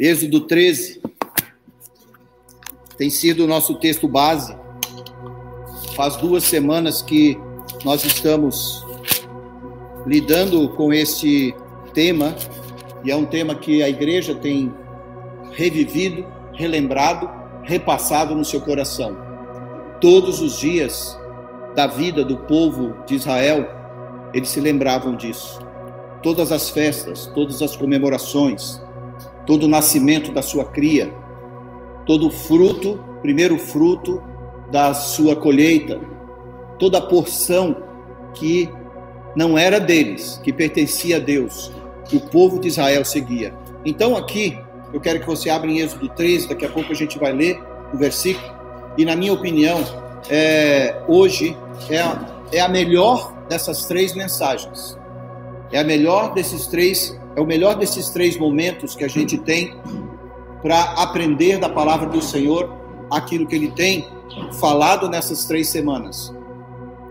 Êxodo 13 tem sido o nosso texto base. Faz duas semanas que nós estamos lidando com este tema, e é um tema que a igreja tem revivido, relembrado, repassado no seu coração. Todos os dias da vida do povo de Israel, eles se lembravam disso. Todas as festas, todas as comemorações, todo o nascimento da sua cria, todo o fruto, primeiro fruto da sua colheita, toda a porção que não era deles, que pertencia a Deus, que o povo de Israel seguia. Então aqui, eu quero que você abra em Êxodo 13, daqui a pouco a gente vai ler o versículo, e na minha opinião, é, hoje é a, é a melhor dessas três mensagens. É a melhor desses três, é o melhor desses três momentos que a gente tem para aprender da palavra do Senhor aquilo que ele tem falado nessas três semanas.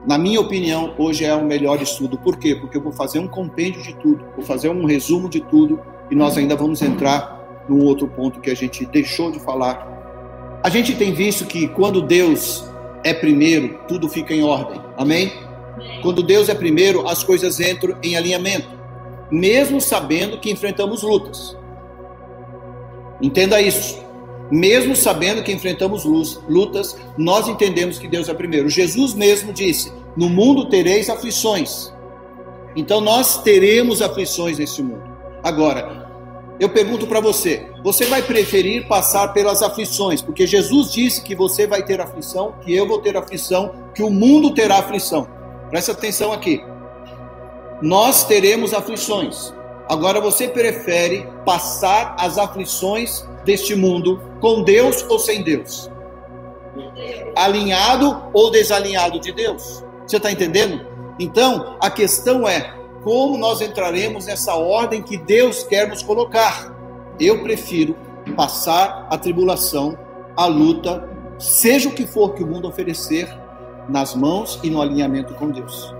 Na minha opinião, hoje é o melhor estudo. Por quê? Porque eu vou fazer um compêndio de tudo, vou fazer um resumo de tudo e nós ainda vamos entrar num outro ponto que a gente deixou de falar. A gente tem visto que quando Deus é primeiro, tudo fica em ordem. Amém? Quando Deus é primeiro, as coisas entram em alinhamento, mesmo sabendo que enfrentamos lutas. Entenda isso. Mesmo sabendo que enfrentamos lutas, nós entendemos que Deus é primeiro. Jesus mesmo disse: No mundo tereis aflições. Então nós teremos aflições nesse mundo. Agora, eu pergunto para você: você vai preferir passar pelas aflições? Porque Jesus disse que você vai ter aflição, que eu vou ter aflição, que o mundo terá aflição. Presta atenção aqui. Nós teremos aflições. Agora você prefere passar as aflições deste mundo com Deus ou sem Deus? Alinhado ou desalinhado de Deus? Você está entendendo? Então, a questão é como nós entraremos nessa ordem que Deus quer nos colocar. Eu prefiro passar a tribulação, a luta, seja o que for que o mundo oferecer, nas mãos e no alinhamento com Deus.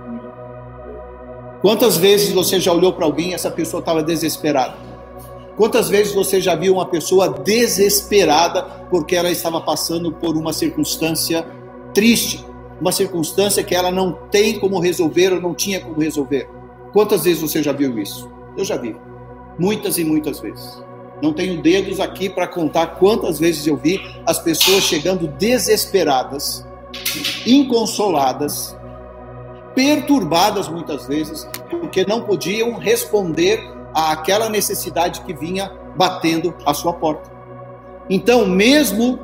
Quantas vezes você já olhou para alguém e essa pessoa estava desesperada? Quantas vezes você já viu uma pessoa desesperada porque ela estava passando por uma circunstância triste, uma circunstância que ela não tem como resolver ou não tinha como resolver? Quantas vezes você já viu isso? Eu já vi. Muitas e muitas vezes. Não tenho dedos aqui para contar quantas vezes eu vi as pessoas chegando desesperadas, inconsoladas, perturbadas muitas vezes, porque não podiam responder àquela necessidade que vinha batendo a sua porta. Então, mesmo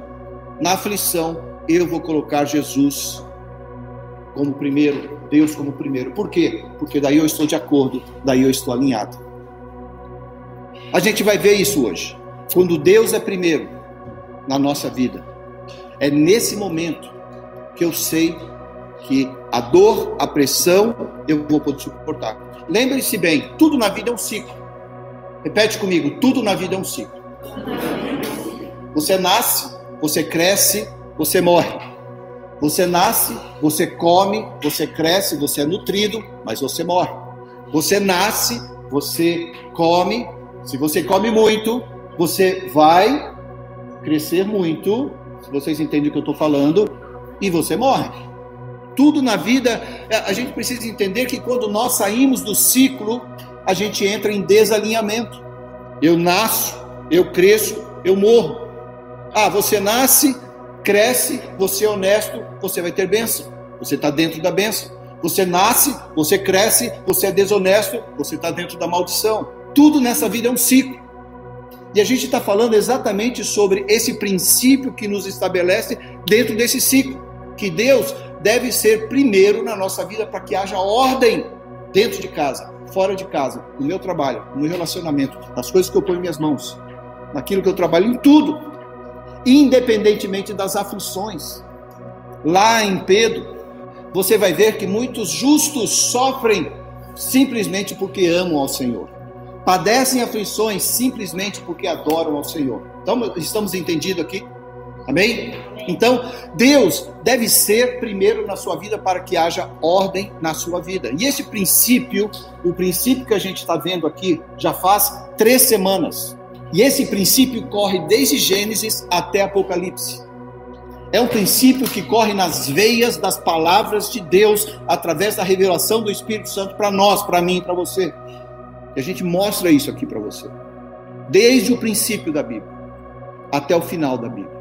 na aflição, eu vou colocar Jesus como primeiro, Deus como primeiro. Por quê? Porque daí eu estou de acordo, daí eu estou alinhado. A gente vai ver isso hoje. Quando Deus é primeiro na nossa vida, é nesse momento que eu sei que a dor, a pressão, eu vou poder suportar. Lembre-se bem, tudo na vida é um ciclo. Repete comigo, tudo na vida é um ciclo. Você nasce, você cresce, você morre. Você nasce, você come, você cresce, você é nutrido, mas você morre. Você nasce, você come, se você come muito, você vai crescer muito, se vocês entendem o que eu estou falando, e você morre. Tudo na vida, a gente precisa entender que quando nós saímos do ciclo, a gente entra em desalinhamento. Eu nasço, eu cresço, eu morro. Ah, você nasce, cresce, você é honesto, você vai ter bênção. Você está dentro da bênção. Você nasce, você cresce, você é desonesto, você está dentro da maldição. Tudo nessa vida é um ciclo. E a gente está falando exatamente sobre esse princípio que nos estabelece dentro desse ciclo. Que Deus deve ser primeiro na nossa vida para que haja ordem dentro de casa, fora de casa, no meu trabalho, no meu relacionamento, nas coisas que eu ponho em minhas mãos, naquilo que eu trabalho, em tudo independentemente das aflições. Lá em Pedro, você vai ver que muitos justos sofrem simplesmente porque amam ao Senhor. Padecem aflições simplesmente porque adoram ao Senhor. Então, estamos entendidos aqui? Amém? Então, Deus deve ser primeiro na sua vida para que haja ordem na sua vida. E esse princípio, o princípio que a gente está vendo aqui, já faz três semanas E esse princípio corre desde Gênesis até Apocalipse. É um princípio que corre nas veias das palavras de Deus através da revelação do Espírito Santo para nós, para mim, para você. E a gente mostra isso aqui para você. Desde o princípio da Bíblia até o final da Bíblia.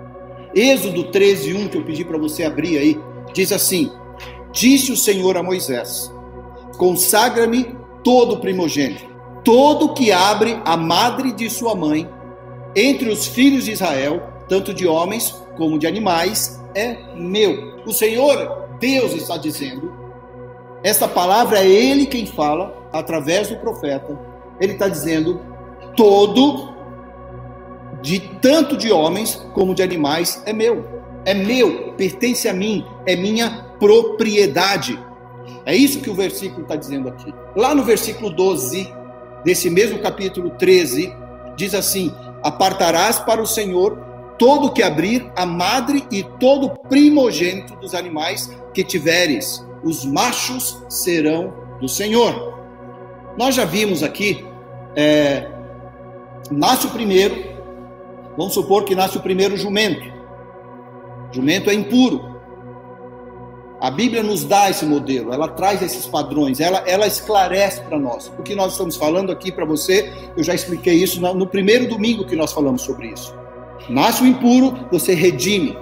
Êxodo 13, 1, que eu pedi para você abrir aí, diz assim: Disse o Senhor a Moisés: Consagra-me todo primogênito, todo que abre a madre de sua mãe, entre os filhos de Israel, tanto de homens como de animais, é meu. O Senhor, Deus, está dizendo, essa palavra é Ele quem fala, através do profeta. Ele está dizendo: todo, de tanto de homens como de animais, é meu. É meu, pertence a mim, é minha propriedade. É isso que o versículo está dizendo aqui. Lá no versículo 12, desse mesmo capítulo 13, diz assim: Apartarás para o Senhor todo que abrir a madre e todo primogênito dos animais que tiveres, os machos serão do Senhor. Nós já vimos aqui, é, nasce o primeiro, vamos supor que nasce o primeiro jumento. Jumento é impuro. A Bíblia nos dá esse modelo, ela traz esses padrões, ela, ela esclarece para nós. O que nós estamos falando aqui para você, eu já expliquei isso no, no primeiro domingo que nós falamos sobre isso. Nasce o impuro, você redime.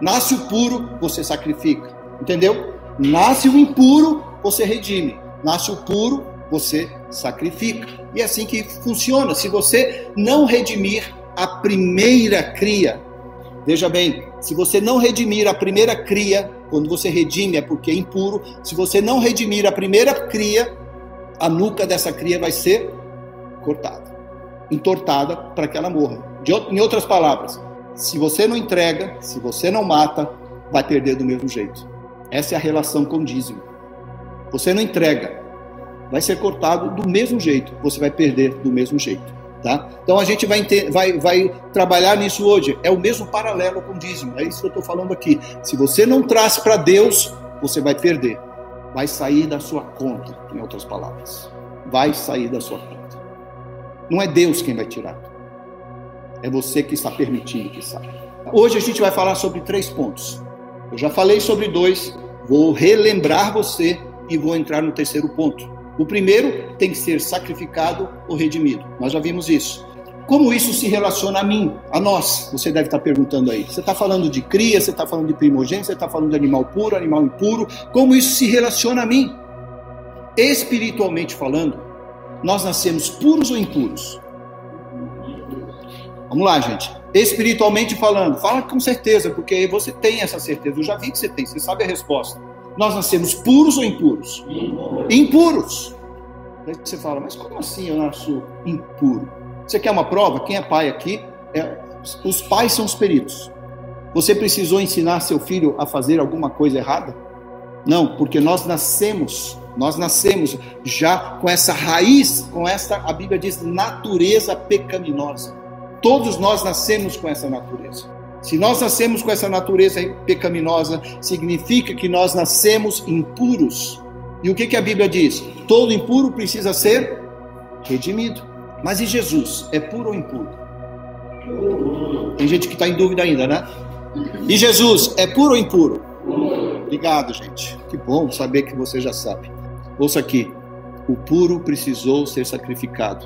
Nasce o puro, você sacrifica. Entendeu? Nasce o impuro, você redime. Nasce o puro, você sacrifica. E é assim que funciona. Se você não redimir a primeira cria, veja bem, se você não redimir a primeira cria, quando você redime é porque é impuro. Se você não redimir a primeira cria, a nuca dessa cria vai ser cortada, entortada para que ela morra. De, em outras palavras, se você não entrega, se você não mata, vai perder do mesmo jeito. Essa é a relação com o dízimo. Você não entrega, vai ser cortado do mesmo jeito, você vai perder do mesmo jeito. Tá? Então a gente vai, vai, vai trabalhar nisso hoje. É o mesmo paralelo com o dízimo. É isso que eu estou falando aqui. Se você não traz para Deus, você vai perder. Vai sair da sua conta, em outras palavras. Vai sair da sua conta. Não é Deus quem vai tirar. É você que está permitindo que saia. Hoje a gente vai falar sobre três pontos. Eu já falei sobre dois, vou relembrar você e vou entrar no terceiro ponto. O primeiro tem que ser sacrificado ou redimido. Nós já vimos isso. Como isso se relaciona a mim, a nós? Você deve estar perguntando aí. Você está falando de cria, você está falando de primogênito, você está falando de animal puro, animal impuro. Como isso se relaciona a mim? Espiritualmente falando, nós nascemos puros ou impuros? Vamos lá, gente. Espiritualmente falando, fala com certeza, porque você tem essa certeza. Eu já vi que você tem, você sabe a resposta. Nós nascemos puros ou impuros? Impuros. Daí você fala, mas como assim eu nasço impuro? Você quer uma prova? Quem é pai aqui? É, os pais são os peritos. Você precisou ensinar seu filho a fazer alguma coisa errada? Não, porque nós nascemos, nós nascemos já com essa raiz, com essa, a Bíblia diz, natureza pecaminosa. Todos nós nascemos com essa natureza. Se nós nascemos com essa natureza pecaminosa, significa que nós nascemos impuros. E o que, que a Bíblia diz? Todo impuro precisa ser redimido. Mas e Jesus? É puro ou impuro? Tem gente que está em dúvida ainda, né? E Jesus é puro ou impuro? Obrigado, gente. Que bom saber que você já sabe. Ouça aqui. O puro precisou ser sacrificado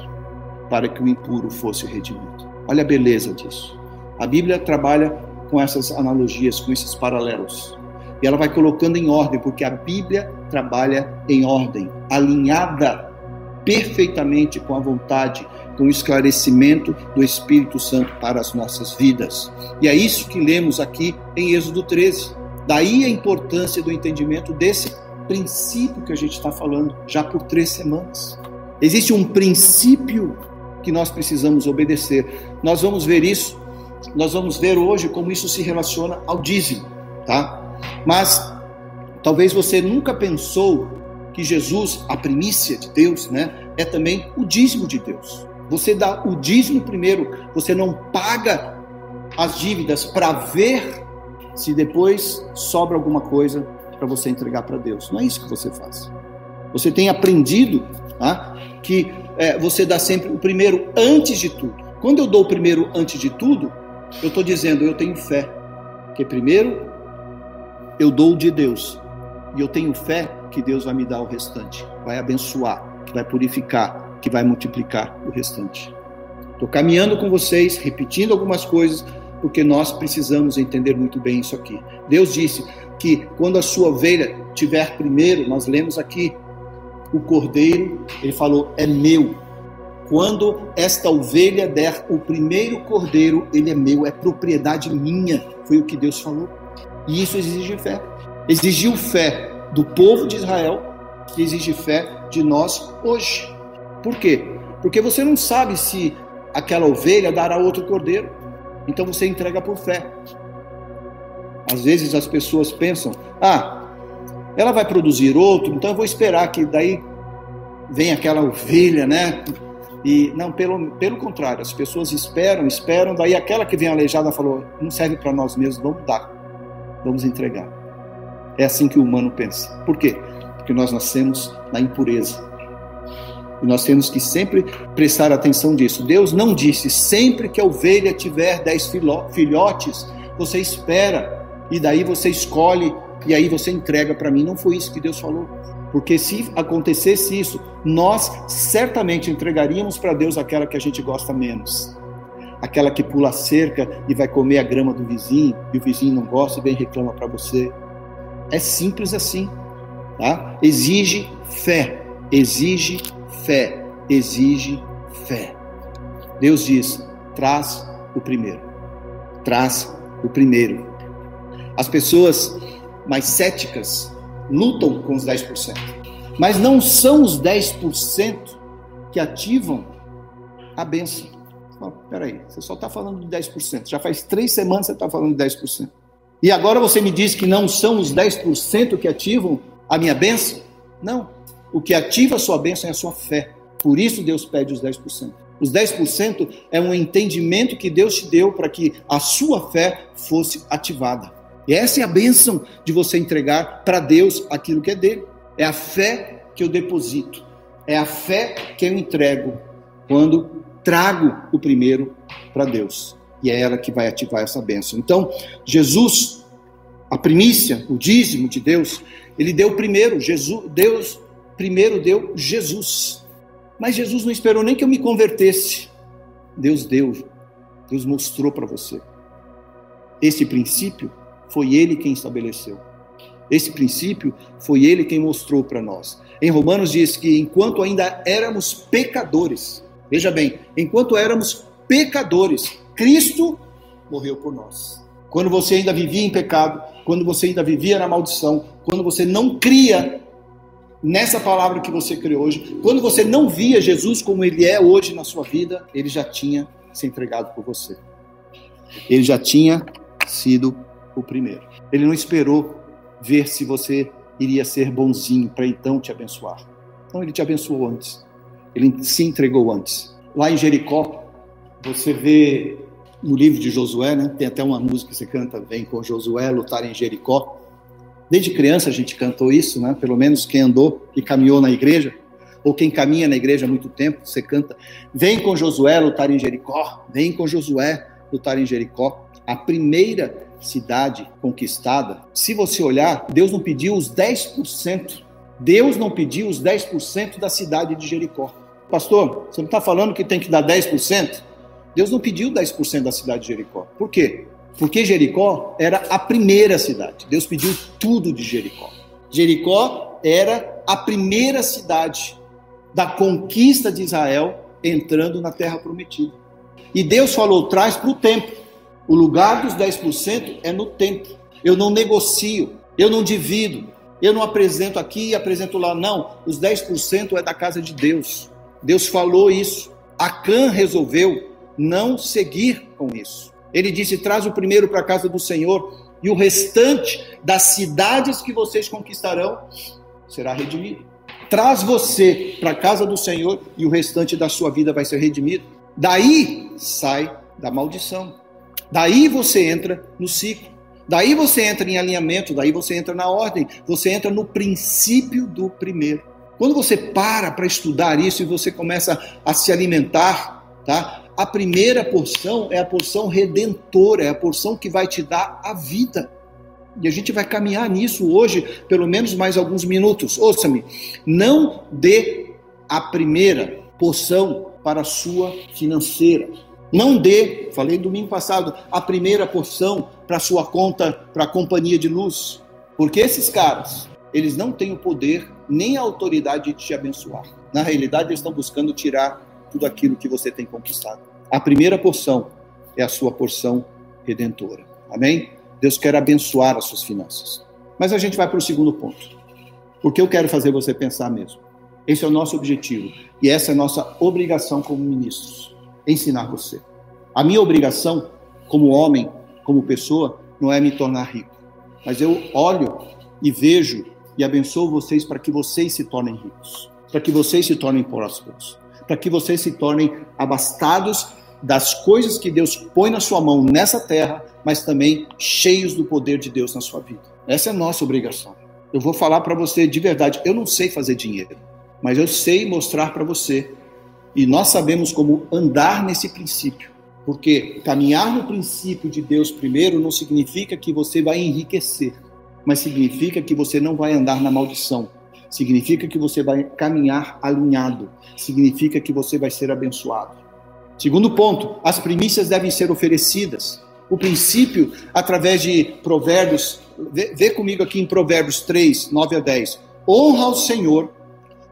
para que o impuro fosse redimido. Olha a beleza disso. A Bíblia trabalha com essas analogias, com esses paralelos. E ela vai colocando em ordem, porque a Bíblia trabalha em ordem, alinhada perfeitamente com a vontade, com o esclarecimento do Espírito Santo para as nossas vidas. E é isso que lemos aqui em Êxodo 13. Daí a importância do entendimento desse princípio que a gente está falando já por três semanas. Existe um princípio que nós precisamos obedecer. Nós vamos ver isso nós vamos ver hoje como isso se relaciona ao dízimo, tá? Mas talvez você nunca pensou que Jesus, a primícia de Deus, né, é também o dízimo de Deus. Você dá o dízimo primeiro, você não paga as dívidas para ver se depois sobra alguma coisa para você entregar para Deus. Não é isso que você faz. Você tem aprendido tá, que é, você dá sempre o primeiro antes de tudo. Quando eu dou o primeiro antes de tudo, eu estou dizendo eu tenho fé. Que primeiro eu dou de Deus. E eu tenho fé que Deus vai me dar o restante, vai abençoar, que vai purificar, que vai multiplicar o restante. Estou caminhando com vocês, repetindo algumas coisas, porque nós precisamos entender muito bem isso aqui. Deus disse que quando a sua ovelha tiver primeiro, nós lemos aqui, o cordeiro, ele falou, é meu. Quando esta ovelha der o primeiro cordeiro, ele é meu, é propriedade minha. Foi o que Deus falou. E isso exige fé. Exigiu fé do povo de Israel, que exige fé de nós hoje. Por quê? Porque você não sabe se aquela ovelha dará outro cordeiro. Então você entrega por fé. Às vezes as pessoas pensam: ah, ela vai produzir outro, então eu vou esperar que daí venha aquela ovelha, né? E não, pelo, pelo contrário, as pessoas esperam, esperam, daí aquela que vem aleijada falou: não serve para nós mesmos, vamos dar, vamos entregar. É assim que o humano pensa. Por quê? Porque nós nascemos na impureza. E nós temos que sempre prestar atenção disso. Deus não disse, sempre que a ovelha tiver dez filhotes, você espera, e daí você escolhe, e aí você entrega para mim. Não foi isso que Deus falou. Porque se acontecesse isso, nós certamente entregaríamos para Deus aquela que a gente gosta menos. Aquela que pula a cerca e vai comer a grama do vizinho, e o vizinho não gosta e vem reclama para você. É simples assim. Tá? Exige fé, exige fé, exige fé. Deus diz: traz o primeiro. Traz o primeiro. As pessoas mais céticas lutam com os 10%. Mas não são os 10% que ativam a bênção. Oh, peraí, você só está falando de 10%. Já faz três semanas que você está falando de 10%. E agora você me diz que não são os 10% que ativam a minha bênção? Não. O que ativa a sua bênção é a sua fé. Por isso Deus pede os 10%. Os 10% é um entendimento que Deus te deu para que a sua fé fosse ativada. E essa é a bênção de você entregar para Deus aquilo que é dele. É a fé que eu deposito. É a fé que eu entrego quando trago o primeiro para Deus. E é ela que vai ativar essa bênção. Então, Jesus, a primícia, o dízimo de Deus, ele deu primeiro. Jesus, Deus primeiro deu Jesus. Mas Jesus não esperou nem que eu me convertesse. Deus deu. Deus mostrou para você. Esse princípio foi ele quem estabeleceu. Esse princípio foi ele quem mostrou para nós. Em Romanos diz que enquanto ainda éramos pecadores, veja bem, enquanto éramos pecadores, Cristo morreu por nós. Quando você ainda vivia em pecado, quando você ainda vivia na maldição, quando você não cria nessa palavra que você criou hoje, quando você não via Jesus como ele é hoje na sua vida, ele já tinha se entregado por você. Ele já tinha sido o primeiro. Ele não esperou ver se você iria ser bonzinho para então te abençoar. Não, ele te abençoou antes. Ele se entregou antes. Lá em Jericó, você vê no livro de Josué, né? Tem até uma música que você canta, vem com Josué lutar em Jericó. Desde criança a gente cantou isso, né? Pelo menos quem andou e caminhou na igreja, ou quem caminha na igreja há muito tempo, você canta, vem com Josué lutar em Jericó, vem com Josué lutar em Jericó. A primeira cidade conquistada, se você olhar, Deus não pediu os 10%. Deus não pediu os 10% da cidade de Jericó. Pastor, você não está falando que tem que dar 10%? Deus não pediu 10% da cidade de Jericó. Por quê? Porque Jericó era a primeira cidade. Deus pediu tudo de Jericó. Jericó era a primeira cidade da conquista de Israel entrando na terra prometida. E Deus falou: traz para o templo. O lugar dos 10% é no templo. Eu não negocio, eu não divido, eu não apresento aqui e apresento lá. Não, os 10% é da casa de Deus. Deus falou isso. Acã resolveu não seguir com isso. Ele disse: traz o primeiro para a casa do Senhor, e o restante das cidades que vocês conquistarão será redimido. Traz você para a casa do Senhor e o restante da sua vida vai ser redimido. Daí sai da maldição. Daí você entra no ciclo. Daí você entra em alinhamento, daí você entra na ordem, você entra no princípio do primeiro. Quando você para para estudar isso e você começa a se alimentar, tá? a primeira porção é a porção redentora, é a porção que vai te dar a vida. E a gente vai caminhar nisso hoje, pelo menos mais alguns minutos. Ouça-me, não dê a primeira porção para a sua financeira. Não dê, falei domingo passado, a primeira porção para sua conta, para a companhia de luz. Porque esses caras, eles não têm o poder nem a autoridade de te abençoar. Na realidade, eles estão buscando tirar tudo aquilo que você tem conquistado. A primeira porção é a sua porção redentora. Amém? Deus quer abençoar as suas finanças. Mas a gente vai para o segundo ponto. Porque eu quero fazer você pensar mesmo. Esse é o nosso objetivo. E essa é a nossa obrigação como ministros: ensinar você. A minha obrigação, como homem, como pessoa, não é me tornar rico. Mas eu olho e vejo e abençoo vocês para que vocês se tornem ricos, para que vocês se tornem prósperos, para que vocês se tornem abastados das coisas que Deus põe na sua mão nessa terra, mas também cheios do poder de Deus na sua vida. Essa é a nossa obrigação. Eu vou falar para você de verdade, eu não sei fazer dinheiro, mas eu sei mostrar para você. E nós sabemos como andar nesse princípio. Porque caminhar no princípio de Deus primeiro não significa que você vai enriquecer, mas significa que você não vai andar na maldição. Significa que você vai caminhar alinhado. Significa que você vai ser abençoado. Segundo ponto, as primícias devem ser oferecidas. O princípio, através de Provérbios, vê, vê comigo aqui em Provérbios 3, 9 a 10. Honra ao Senhor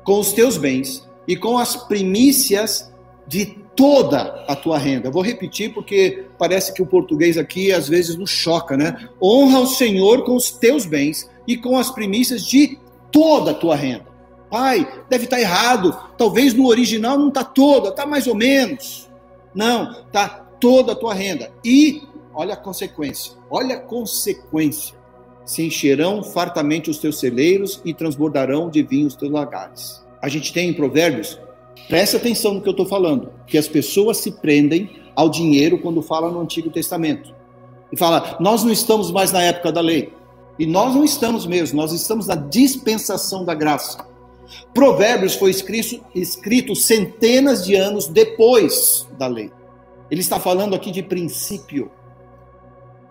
com os teus bens e com as primícias de toda a tua renda. vou repetir porque parece que o português aqui às vezes nos choca, né? Honra ao Senhor com os teus bens e com as primícias de toda a tua renda. Pai, deve estar errado. Talvez no original não está toda, está mais ou menos. Não, tá toda a tua renda. E olha a consequência. Olha a consequência. Se encherão fartamente os teus celeiros e transbordarão de vinho os teus lagares. A gente tem em Provérbios, presta atenção no que eu estou falando, que as pessoas se prendem ao dinheiro quando fala no Antigo Testamento. E fala, nós não estamos mais na época da lei. E nós não estamos mesmo, nós estamos na dispensação da graça. Provérbios foi escrito, escrito centenas de anos depois da lei. Ele está falando aqui de princípio.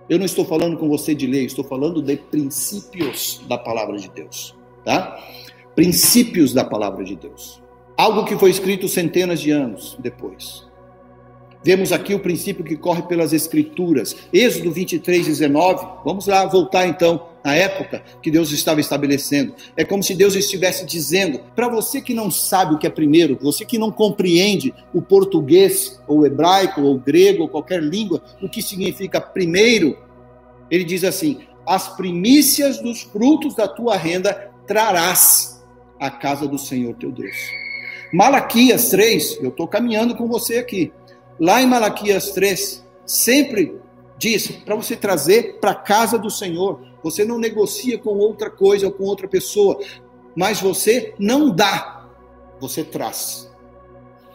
Eu não estou falando com você de lei, estou falando de princípios da palavra de Deus, tá? Princípios da palavra de Deus. Algo que foi escrito centenas de anos depois. Vemos aqui o princípio que corre pelas Escrituras. Êxodo 23, 19. Vamos lá voltar então na época que Deus estava estabelecendo. É como se Deus estivesse dizendo: para você que não sabe o que é primeiro, você que não compreende o português, ou hebraico, ou grego, ou qualquer língua, o que significa primeiro, ele diz assim: as primícias dos frutos da tua renda trarás à casa do Senhor teu Deus. Malaquias 3, eu estou caminhando com você aqui. Lá em Malaquias 3, sempre diz para você trazer para a casa do Senhor. Você não negocia com outra coisa ou com outra pessoa, mas você não dá, você traz.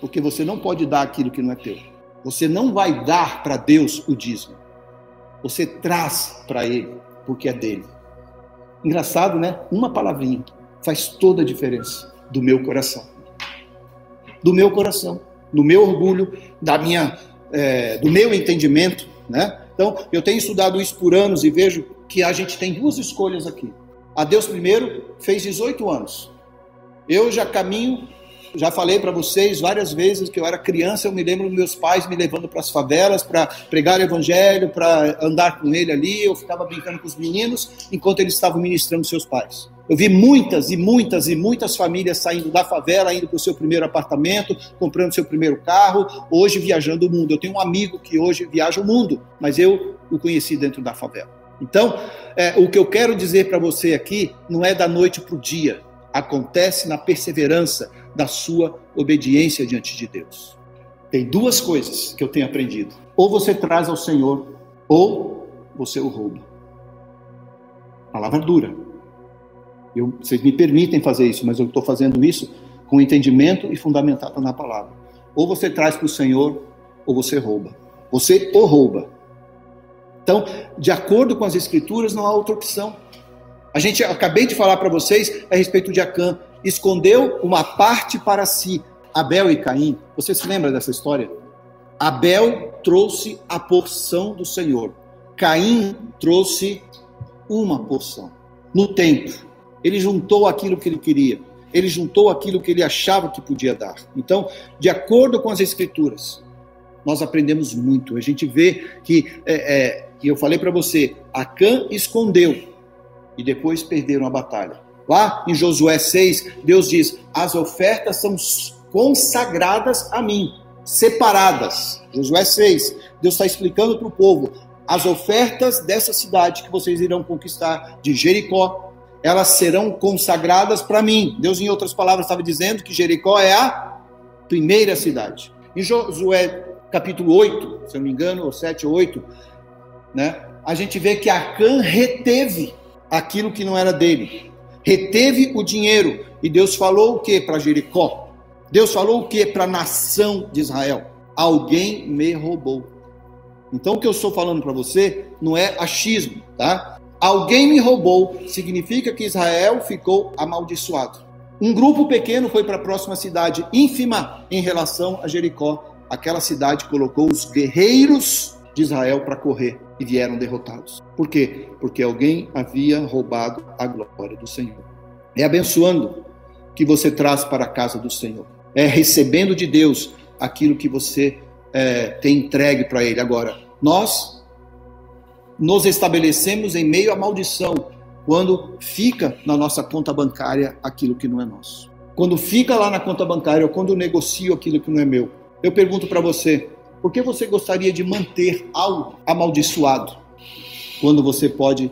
Porque você não pode dar aquilo que não é teu. Você não vai dar para Deus o dízimo. Você traz para Ele, porque é dele. Engraçado, né? Uma palavrinha faz toda a diferença do meu coração. Do meu coração do meu orgulho, da minha, é, do meu entendimento, né? Então, eu tenho estudado isso por anos e vejo que a gente tem duas escolhas aqui. A Deus primeiro fez 18 anos. Eu já caminho, já falei para vocês várias vezes que eu era criança, eu me lembro dos meus pais me levando para as favelas para pregar o evangelho, para andar com ele ali, eu ficava brincando com os meninos enquanto eles estavam ministrando seus pais. Eu vi muitas e muitas e muitas famílias saindo da favela, indo para o seu primeiro apartamento, comprando seu primeiro carro, hoje viajando o mundo. Eu tenho um amigo que hoje viaja o mundo, mas eu o conheci dentro da favela. Então, é, o que eu quero dizer para você aqui não é da noite para o dia, acontece na perseverança da sua obediência diante de Deus. Tem duas coisas que eu tenho aprendido: ou você traz ao Senhor, ou você o rouba. Palavra dura eu, vocês me permitem fazer isso, mas eu estou fazendo isso com entendimento e fundamentado na palavra. Ou você traz para o Senhor, ou você rouba. Você o rouba. Então, de acordo com as Escrituras, não há outra opção. A gente acabei de falar para vocês a respeito de Acã. Escondeu uma parte para si. Abel e Caim. Você se lembra dessa história? Abel trouxe a porção do Senhor. Caim trouxe uma porção. No tempo, ele juntou aquilo que ele queria. Ele juntou aquilo que ele achava que podia dar. Então, de acordo com as Escrituras, nós aprendemos muito. A gente vê que, é, é, que eu falei para você, Acã escondeu e depois perderam a batalha. Lá em Josué 6, Deus diz: as ofertas são consagradas a mim, separadas. Josué 6, Deus está explicando para o povo: as ofertas dessa cidade que vocês irão conquistar, de Jericó, elas serão consagradas para mim. Deus, em outras palavras, estava dizendo que Jericó é a primeira cidade. Em Josué capítulo 8, se eu não me engano, ou 7 ou 8, né, a gente vê que Acã reteve aquilo que não era dele. Reteve o dinheiro. E Deus falou o que para Jericó? Deus falou o que para a nação de Israel? Alguém me roubou. Então o que eu estou falando para você não é achismo, tá? Alguém me roubou significa que Israel ficou amaldiçoado. Um grupo pequeno foi para a próxima cidade, ínfima em relação a Jericó. Aquela cidade colocou os guerreiros de Israel para correr e vieram derrotados. Por quê? Porque alguém havia roubado a glória do Senhor. É abençoando que você traz para a casa do Senhor. É recebendo de Deus aquilo que você é, tem entregue para Ele. Agora, nós nos estabelecemos em meio à maldição quando fica na nossa conta bancária aquilo que não é nosso. Quando fica lá na conta bancária ou quando negocio aquilo que não é meu. Eu pergunto para você, por que você gostaria de manter algo amaldiçoado quando você pode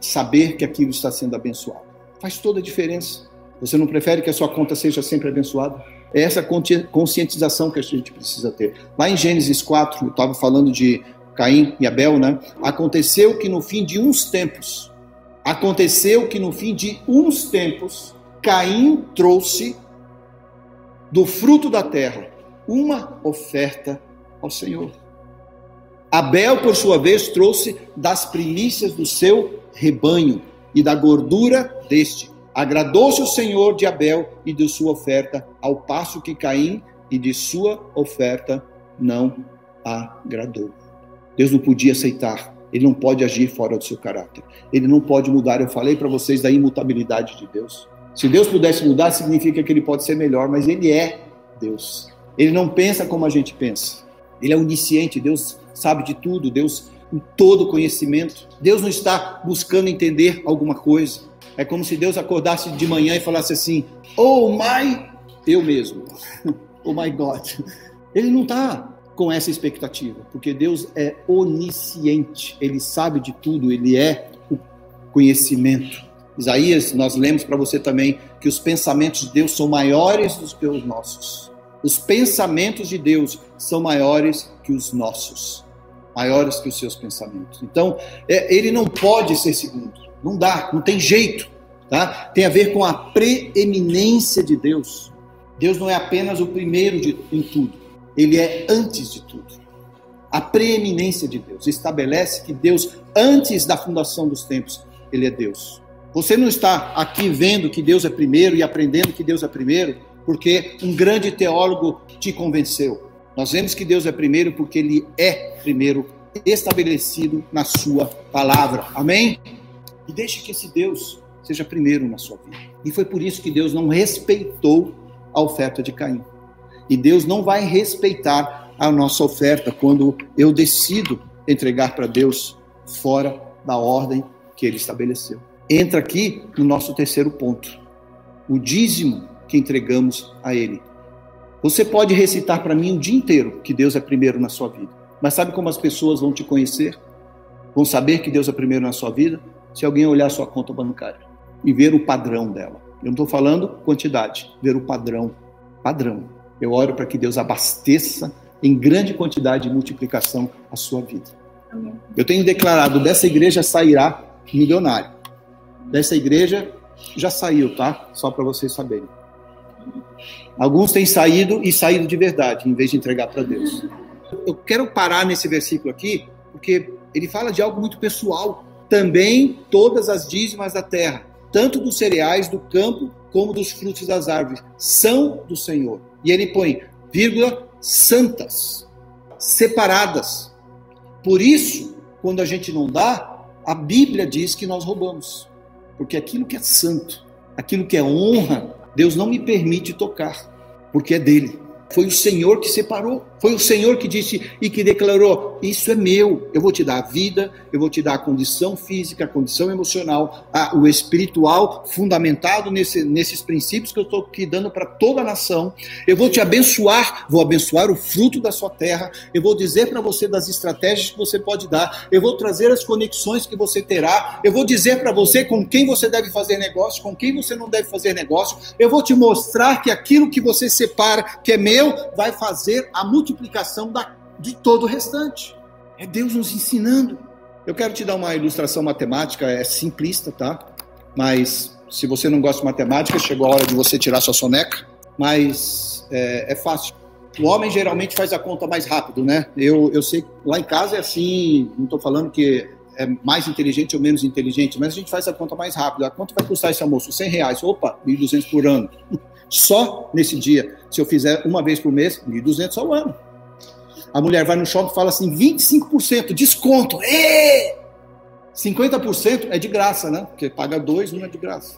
saber que aquilo está sendo abençoado? Faz toda a diferença. Você não prefere que a sua conta seja sempre abençoada? É essa conscientização que a gente precisa ter. Lá em Gênesis 4, eu estava falando de Caim e Abel, né? Aconteceu que no fim de uns tempos, aconteceu que no fim de uns tempos, Caim trouxe do fruto da terra uma oferta ao Senhor. Abel, por sua vez, trouxe das primícias do seu rebanho e da gordura deste. Agradou-se o Senhor de Abel e de sua oferta, ao passo que Caim e de sua oferta não agradou. Deus não podia aceitar, ele não pode agir fora do seu caráter, ele não pode mudar. Eu falei para vocês da imutabilidade de Deus. Se Deus pudesse mudar, significa que ele pode ser melhor, mas ele é Deus. Ele não pensa como a gente pensa. Ele é onisciente, Deus sabe de tudo, Deus tem todo conhecimento. Deus não está buscando entender alguma coisa. É como se Deus acordasse de manhã e falasse assim: Oh my, eu mesmo, oh my God. Ele não está com essa expectativa, porque Deus é onisciente, ele sabe de tudo, ele é o conhecimento. Isaías, nós lemos para você também que os pensamentos de Deus são maiores do que os nossos. Os pensamentos de Deus são maiores que os nossos, maiores que os seus pensamentos. Então, é, ele não pode ser segundo, não dá, não tem jeito. Tá? Tem a ver com a preeminência de Deus. Deus não é apenas o primeiro de, em tudo, ele é antes de tudo. A preeminência de Deus estabelece que Deus, antes da fundação dos tempos, ele é Deus. Você não está aqui vendo que Deus é primeiro e aprendendo que Deus é primeiro porque um grande teólogo te convenceu. Nós vemos que Deus é primeiro porque ele é primeiro estabelecido na sua palavra. Amém? E deixe que esse Deus seja primeiro na sua vida. E foi por isso que Deus não respeitou a oferta de Caim. E Deus não vai respeitar a nossa oferta quando eu decido entregar para Deus fora da ordem que ele estabeleceu. Entra aqui no nosso terceiro ponto. O dízimo que entregamos a Ele. Você pode recitar para mim o dia inteiro que Deus é primeiro na sua vida. Mas sabe como as pessoas vão te conhecer? Vão saber que Deus é primeiro na sua vida? Se alguém olhar sua conta bancária e ver o padrão dela. Eu não estou falando quantidade, ver o padrão. Padrão. Eu oro para que Deus abasteça em grande quantidade de multiplicação a sua vida. Amém. Eu tenho declarado: dessa igreja sairá milionário. Dessa igreja já saiu, tá? Só para vocês saberem. Alguns têm saído e saído de verdade, em vez de entregar para Deus. Eu quero parar nesse versículo aqui, porque ele fala de algo muito pessoal. Também todas as dízimas da terra, tanto dos cereais do campo como dos frutos das árvores, são do Senhor. E ele põe, vírgula, santas. separadas. Por isso, quando a gente não dá, a Bíblia diz que nós roubamos. Porque aquilo que é santo, aquilo que é honra, Deus não me permite tocar, porque é dele. Foi o Senhor que separou. Foi o Senhor que disse e que declarou: Isso é meu. Eu vou te dar a vida, eu vou te dar a condição física, a condição emocional, a, o espiritual, fundamentado nesse, nesses princípios que eu estou aqui dando para toda a nação. Eu vou te abençoar, vou abençoar o fruto da sua terra. Eu vou dizer para você das estratégias que você pode dar. Eu vou trazer as conexões que você terá. Eu vou dizer para você com quem você deve fazer negócio, com quem você não deve fazer negócio. Eu vou te mostrar que aquilo que você separa, que é meu, vai fazer a multiplicação da, de todo o restante. É Deus nos ensinando. Eu quero te dar uma ilustração matemática, é simplista, tá? Mas se você não gosta de matemática, chegou a hora de você tirar sua soneca. Mas é, é fácil. O homem geralmente faz a conta mais rápido, né? Eu, eu sei lá em casa é assim, não estou falando que é mais inteligente ou menos inteligente, mas a gente faz a conta mais rápido. A quanto vai custar esse almoço? 100 reais. Opa, 1.200 por ano. Só nesse dia. Se eu fizer uma vez por mês, 1.200 ao ano. A mulher vai no shopping e fala assim: 25% desconto. Ê! 50% é de graça, né? Porque paga dois, não é de graça.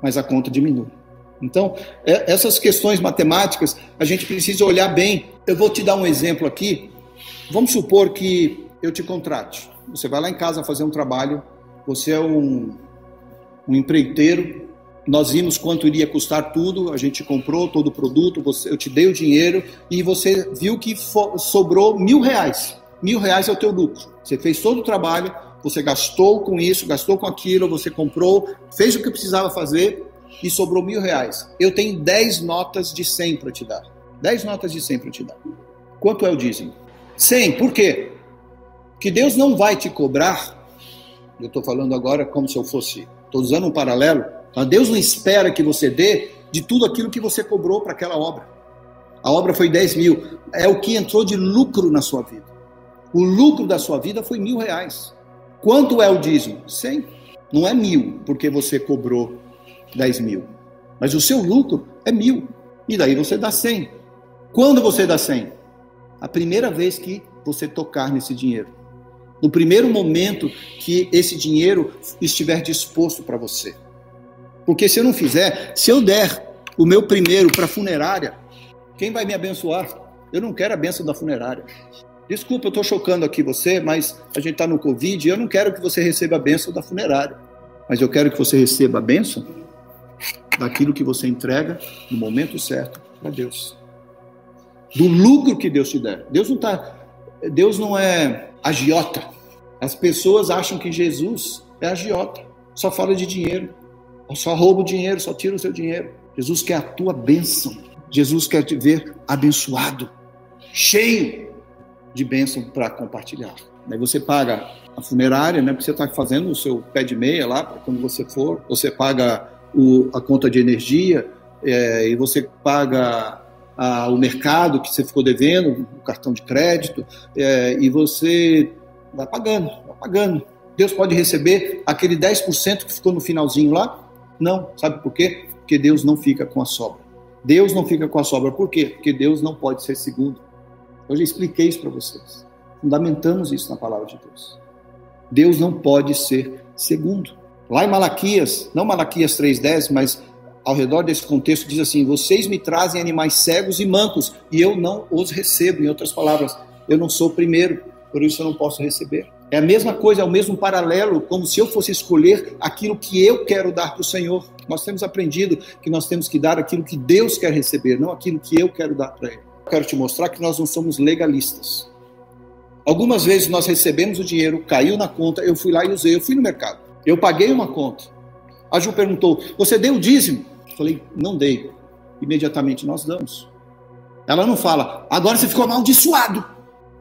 Mas a conta diminui. Então, é, essas questões matemáticas, a gente precisa olhar bem. Eu vou te dar um exemplo aqui. Vamos supor que eu te contrate. Você vai lá em casa fazer um trabalho, você é um, um empreiteiro, nós vimos quanto iria custar tudo, a gente comprou todo o produto, você, eu te dei o dinheiro e você viu que sobrou mil reais. Mil reais é o teu lucro. Você fez todo o trabalho, você gastou com isso, gastou com aquilo, você comprou, fez o que precisava fazer e sobrou mil reais. Eu tenho dez notas de cem para te dar. Dez notas de cem para te dar. Quanto é o dízimo? Cem. Por quê? Que Deus não vai te cobrar. Eu estou falando agora como se eu fosse. Estou usando um paralelo Deus não espera que você dê de tudo aquilo que você cobrou para aquela obra. A obra foi 10 mil. É o que entrou de lucro na sua vida. O lucro da sua vida foi mil reais. Quanto é o dízimo? 100. Não é mil, porque você cobrou 10 mil. Mas o seu lucro é mil. E daí você dá 100. Quando você dá 100? A primeira vez que você tocar nesse dinheiro. No primeiro momento que esse dinheiro estiver disposto para você. Porque se eu não fizer, se eu der o meu primeiro para a funerária, quem vai me abençoar? Eu não quero a benção da funerária. Desculpa, eu estou chocando aqui você, mas a gente está no Covid e eu não quero que você receba a benção da funerária. Mas eu quero que você receba a benção daquilo que você entrega no momento certo para Deus. Do lucro que Deus te der. Deus não tá, Deus não é agiota. As pessoas acham que Jesus é agiota, só fala de dinheiro. Só rouba o dinheiro, só tira o seu dinheiro. Jesus quer a tua bênção. Jesus quer te ver abençoado, cheio de bênção para compartilhar. Aí você paga a funerária, né? Porque você está fazendo o seu pé de meia lá, quando você for. Você paga o, a conta de energia é, e você paga a, o mercado que você ficou devendo, o cartão de crédito, é, e você vai pagando, vai pagando. Deus pode receber aquele 10% que ficou no finalzinho lá, não, sabe por quê? Porque Deus não fica com a sobra. Deus não fica com a sobra. Por quê? Porque Deus não pode ser segundo. Eu já expliquei isso para vocês. Fundamentamos isso na palavra de Deus. Deus não pode ser segundo. Lá em Malaquias, não Malaquias 3,10, mas ao redor desse contexto diz assim: Vocês me trazem animais cegos e mancos, e eu não os recebo. Em outras palavras, eu não sou o primeiro, por isso eu não posso receber. É a mesma coisa, é o mesmo paralelo, como se eu fosse escolher aquilo que eu quero dar para o Senhor. Nós temos aprendido que nós temos que dar aquilo que Deus quer receber, não aquilo que eu quero dar para Ele. Eu quero te mostrar que nós não somos legalistas. Algumas vezes nós recebemos o dinheiro, caiu na conta, eu fui lá e usei, eu fui no mercado. Eu paguei uma conta. A Ju perguntou: Você deu o dízimo? Eu falei: Não dei. Imediatamente nós damos. Ela não fala, agora você ficou amaldiçoado.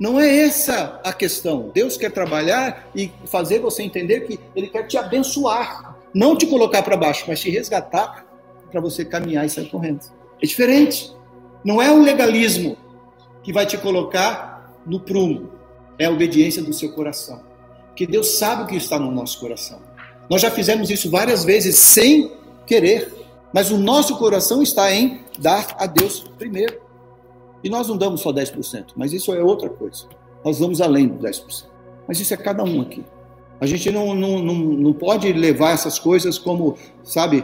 Não é essa a questão. Deus quer trabalhar e fazer você entender que Ele quer te abençoar. Não te colocar para baixo, mas te resgatar para você caminhar e sair correndo. É diferente. Não é o legalismo que vai te colocar no prumo. É a obediência do seu coração. Porque Deus sabe o que está no nosso coração. Nós já fizemos isso várias vezes sem querer. Mas o nosso coração está em dar a Deus primeiro. E nós não damos só 10%, mas isso é outra coisa. Nós vamos além do 10%. Mas isso é cada um aqui. A gente não, não, não, não pode levar essas coisas como, sabe,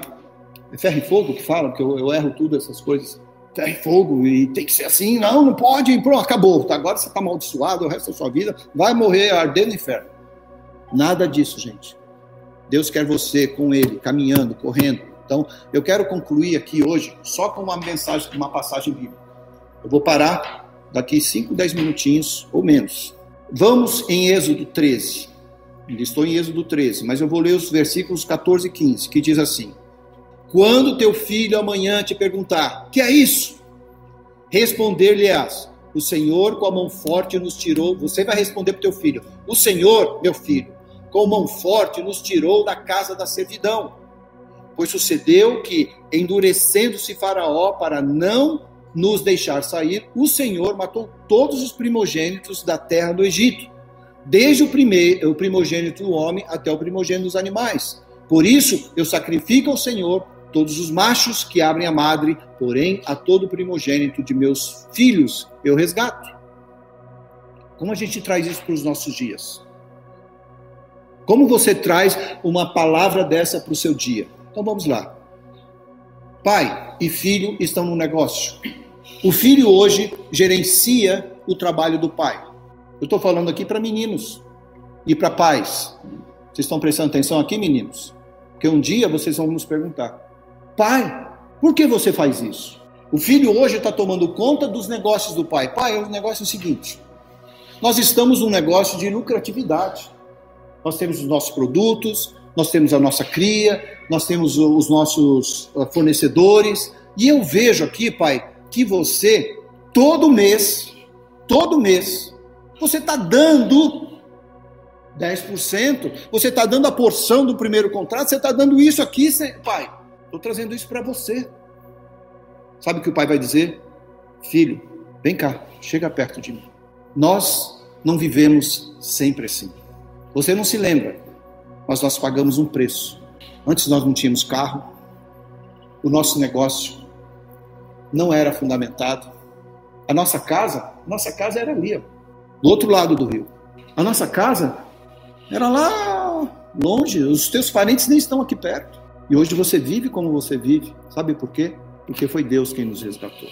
é ferro e fogo que falam, que eu, eu erro tudo essas coisas. Ferro e fogo, e tem que ser assim, não, não pode, pronto, acabou. Agora você está amaldiçoado o resto da sua vida, vai morrer ardendo no inferno. Nada disso, gente. Deus quer você com Ele, caminhando, correndo. Então, eu quero concluir aqui hoje só com uma mensagem, uma passagem bíblica. Eu vou parar daqui 5, 10 minutinhos ou menos. Vamos em Êxodo 13. Estou em Êxodo 13, mas eu vou ler os versículos 14 e 15, que diz assim: Quando teu filho amanhã te perguntar, que é isso? Responder-lhe-ás: O Senhor com a mão forte nos tirou. Você vai responder para o teu filho: O Senhor, meu filho, com mão forte nos tirou da casa da servidão. Pois sucedeu que, endurecendo-se Faraó para não nos deixar sair, o Senhor matou todos os primogênitos da terra do Egito, desde o, primeiro, o primogênito do homem até o primogênito dos animais. Por isso, eu sacrifico ao Senhor todos os machos que abrem a madre, porém a todo primogênito de meus filhos eu resgato. Como a gente traz isso para os nossos dias? Como você traz uma palavra dessa para o seu dia? Então vamos lá. Pai e filho estão no negócio. O filho hoje gerencia o trabalho do pai. Eu estou falando aqui para meninos e para pais. Vocês estão prestando atenção aqui, meninos? Porque um dia vocês vão nos perguntar: Pai, por que você faz isso? O filho hoje está tomando conta dos negócios do pai. Pai, o negócio é o seguinte: nós estamos num negócio de lucratividade. Nós temos os nossos produtos, nós temos a nossa cria, nós temos os nossos ah, fornecedores. E eu vejo aqui, pai, que você, todo mês, todo mês, você está dando 10%, você está dando a porção do primeiro contrato, você está dando isso aqui, pai, estou trazendo isso para você. Sabe o que o pai vai dizer? Filho, vem cá, chega perto de mim. Nós não vivemos sempre assim. Você não se lembra, mas nós pagamos um preço. Antes nós não tínhamos carro, o nosso negócio não era fundamentado. A nossa casa, nossa casa era ali, ó, do outro lado do rio. A nossa casa era lá longe, os teus parentes nem estão aqui perto. E hoje você vive como você vive. Sabe por quê? Porque foi Deus quem nos resgatou.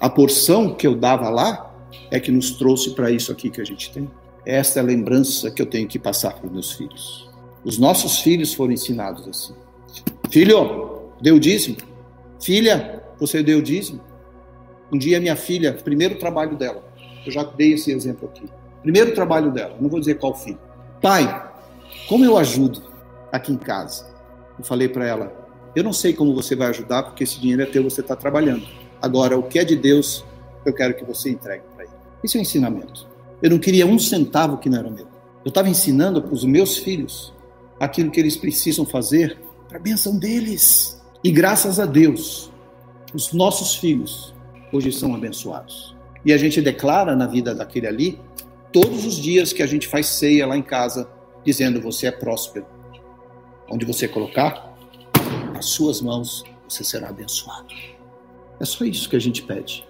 A porção que eu dava lá é que nos trouxe para isso aqui que a gente tem. Esta é a lembrança que eu tenho que passar para os meus filhos. Os nossos filhos foram ensinados assim. Filho, deu dízimo. Filha, você deu dízimo? Um dia minha filha, primeiro trabalho dela, eu já dei esse exemplo aqui. Primeiro trabalho dela, não vou dizer qual filho. Pai, como eu ajudo aqui em casa? Eu falei para ela, eu não sei como você vai ajudar, porque esse dinheiro é teu, você está trabalhando. Agora, o que é de Deus, eu quero que você entregue para ele. Isso é um ensinamento. Eu não queria um centavo que não era meu. Eu estava ensinando para os meus filhos aquilo que eles precisam fazer para a benção deles. E graças a Deus, os nossos filhos hoje são abençoados. E a gente declara na vida daquele ali, todos os dias que a gente faz ceia lá em casa, dizendo: Você é próspero. Onde você colocar as suas mãos, você será abençoado. É só isso que a gente pede.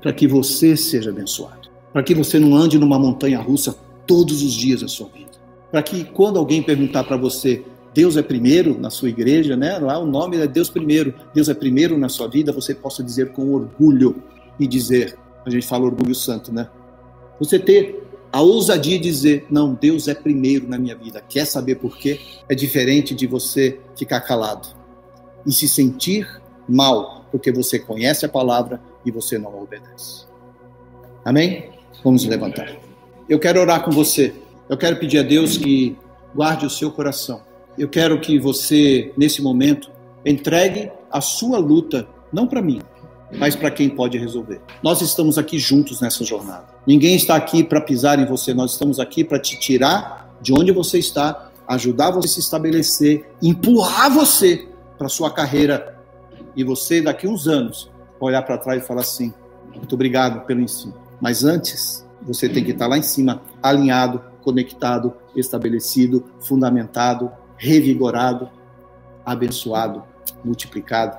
Para que você seja abençoado. Para que você não ande numa montanha russa todos os dias da sua vida. Para que quando alguém perguntar para você Deus é primeiro na sua igreja, né? Lá o nome é Deus primeiro. Deus é primeiro na sua vida, você possa dizer com orgulho e dizer, a gente fala orgulho santo, né? Você ter a ousadia de dizer, não, Deus é primeiro na minha vida. Quer saber por quê? É diferente de você ficar calado e se sentir mal, porque você conhece a palavra e você não a obedece. Amém? Vamos levantar. Eu quero orar com você. Eu quero pedir a Deus que guarde o seu coração eu quero que você, nesse momento, entregue a sua luta, não para mim, mas para quem pode resolver. Nós estamos aqui juntos nessa jornada. Ninguém está aqui para pisar em você, nós estamos aqui para te tirar de onde você está, ajudar você a se estabelecer, empurrar você para sua carreira e você daqui uns anos olhar para trás e falar assim: muito obrigado pelo ensino. Mas antes, você tem que estar lá em cima, alinhado, conectado, estabelecido, fundamentado, revigorado, abençoado, multiplicado,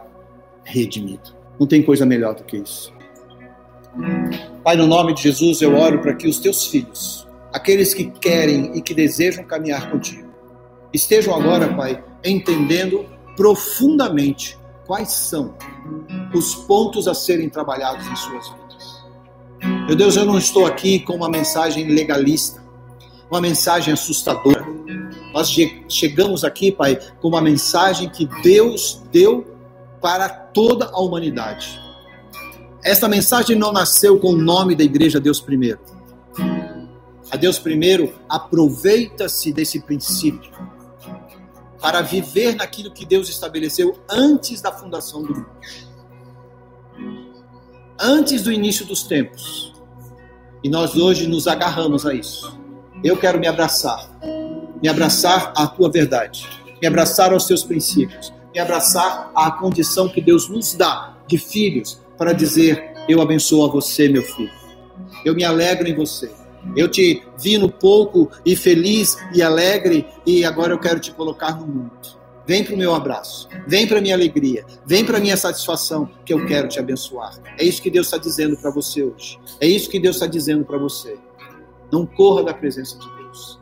redimido. Não tem coisa melhor do que isso. Pai, no nome de Jesus, eu oro para que os teus filhos, aqueles que querem e que desejam caminhar contigo, estejam agora, Pai, entendendo profundamente quais são os pontos a serem trabalhados em suas vidas. Meu Deus, eu não estou aqui com uma mensagem legalista, uma mensagem assustadora. Nós chegamos aqui, Pai, com uma mensagem que Deus deu para toda a humanidade. Esta mensagem não nasceu com o nome da igreja Deus Primeiro. A Deus Primeiro aproveita-se desse princípio para viver naquilo que Deus estabeleceu antes da fundação do mundo. Antes do início dos tempos. E nós hoje nos agarramos a isso. Eu quero me abraçar. Me abraçar à tua verdade. Me abraçar aos teus princípios. Me abraçar à condição que Deus nos dá de filhos para dizer: Eu abençoo a você, meu filho. Eu me alegro em você. Eu te vi no pouco e feliz e alegre e agora eu quero te colocar no mundo. Vem para o meu abraço, vem para a minha alegria, vem para a minha satisfação, que eu quero te abençoar. É isso que Deus está dizendo para você hoje. É isso que Deus está dizendo para você. Não corra da presença de Deus.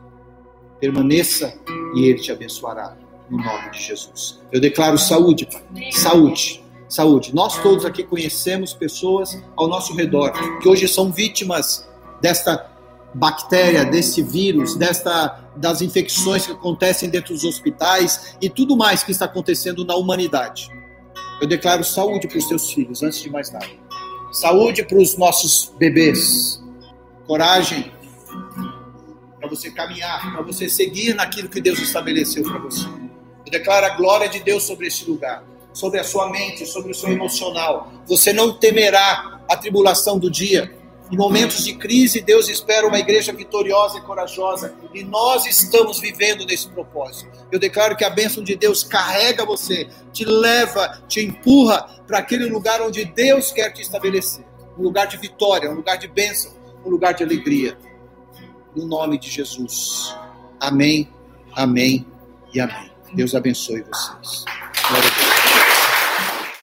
Permaneça e Ele te abençoará, no nome de Jesus. Eu declaro saúde, Pai. Saúde. Saúde. Nós todos aqui conhecemos pessoas ao nosso redor que hoje são vítimas desta bactéria, desse vírus, desta, das infecções que acontecem dentro dos hospitais e tudo mais que está acontecendo na humanidade. Eu declaro saúde para os teus filhos, antes de mais nada. Saúde para os nossos bebês. Coragem você caminhar, para você seguir naquilo que Deus estabeleceu para você. Eu declaro a glória de Deus sobre esse lugar, sobre a sua mente, sobre o seu emocional. Você não temerá a tribulação do dia, em momentos de crise, Deus espera uma igreja vitoriosa e corajosa. E nós estamos vivendo nesse propósito. Eu declaro que a bênção de Deus carrega você, te leva, te empurra para aquele lugar onde Deus quer te estabelecer um lugar de vitória, um lugar de bênção, um lugar de alegria. No nome de Jesus. Amém, amém e amém. Deus abençoe vocês. Glória a Deus.